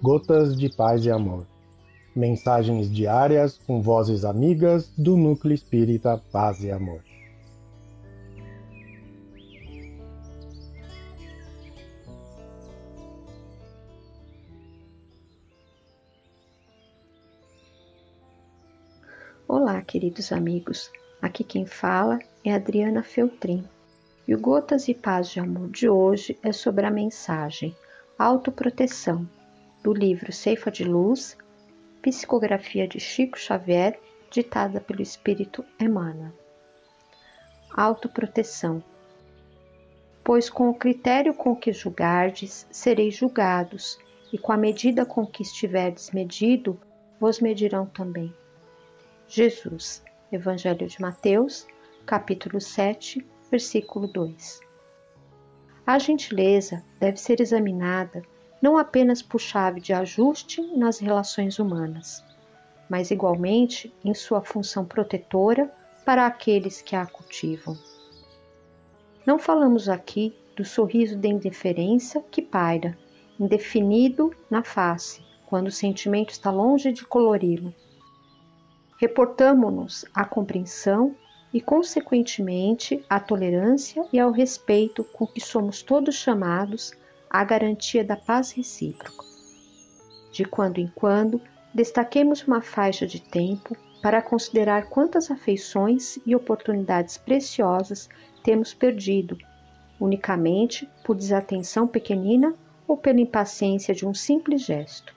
Gotas de Paz e Amor. Mensagens diárias com vozes amigas do Núcleo Espírita Paz e Amor. Olá, queridos amigos. Aqui quem fala é Adriana Feltrin. E o Gotas de Paz de Amor de hoje é sobre a mensagem Autoproteção, do livro Ceifa de Luz, psicografia de Chico Xavier, ditada pelo Espírito Emmanuel. Autoproteção. Pois com o critério com que julgardes, sereis julgados, e com a medida com que estiverdes medido, vos medirão também. Jesus, Evangelho de Mateus, capítulo 7, versículo 2. A gentileza deve ser examinada não apenas por chave de ajuste nas relações humanas, mas igualmente em sua função protetora para aqueles que a cultivam. Não falamos aqui do sorriso de indiferença que paira, indefinido na face, quando o sentimento está longe de colori-lo reportamo-nos à compreensão e, consequentemente, à tolerância e ao respeito com que somos todos chamados à garantia da paz recíproca. De quando em quando, destaquemos uma faixa de tempo para considerar quantas afeições e oportunidades preciosas temos perdido, unicamente por desatenção pequenina ou pela impaciência de um simples gesto.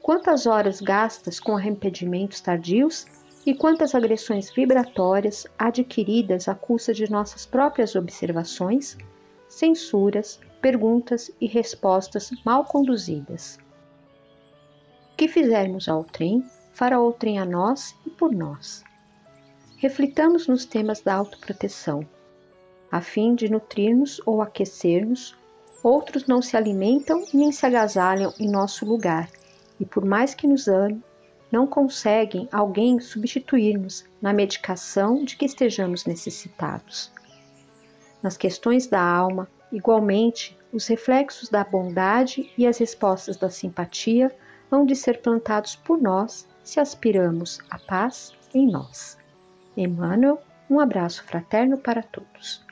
Quantas horas gastas com arrependimentos tardios e quantas agressões vibratórias adquiridas à custa de nossas próprias observações, censuras, perguntas e respostas mal conduzidas. O que fizermos ao trem, fará o trem a nós e por nós. Reflitamos nos temas da autoproteção. A fim de nutrir-nos ou aquecer-nos, outros não se alimentam nem se agasalham em nosso lugar e por mais que nos ame, não conseguem alguém substituir-nos na medicação de que estejamos necessitados. Nas questões da alma, igualmente, os reflexos da bondade e as respostas da simpatia hão de ser plantados por nós se aspiramos à paz em nós. Emmanuel, um abraço fraterno para todos.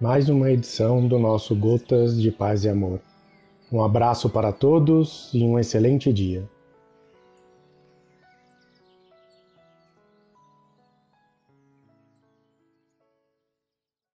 mais uma edição do nosso Gotas de Paz e Amor. Um abraço para todos e um excelente dia.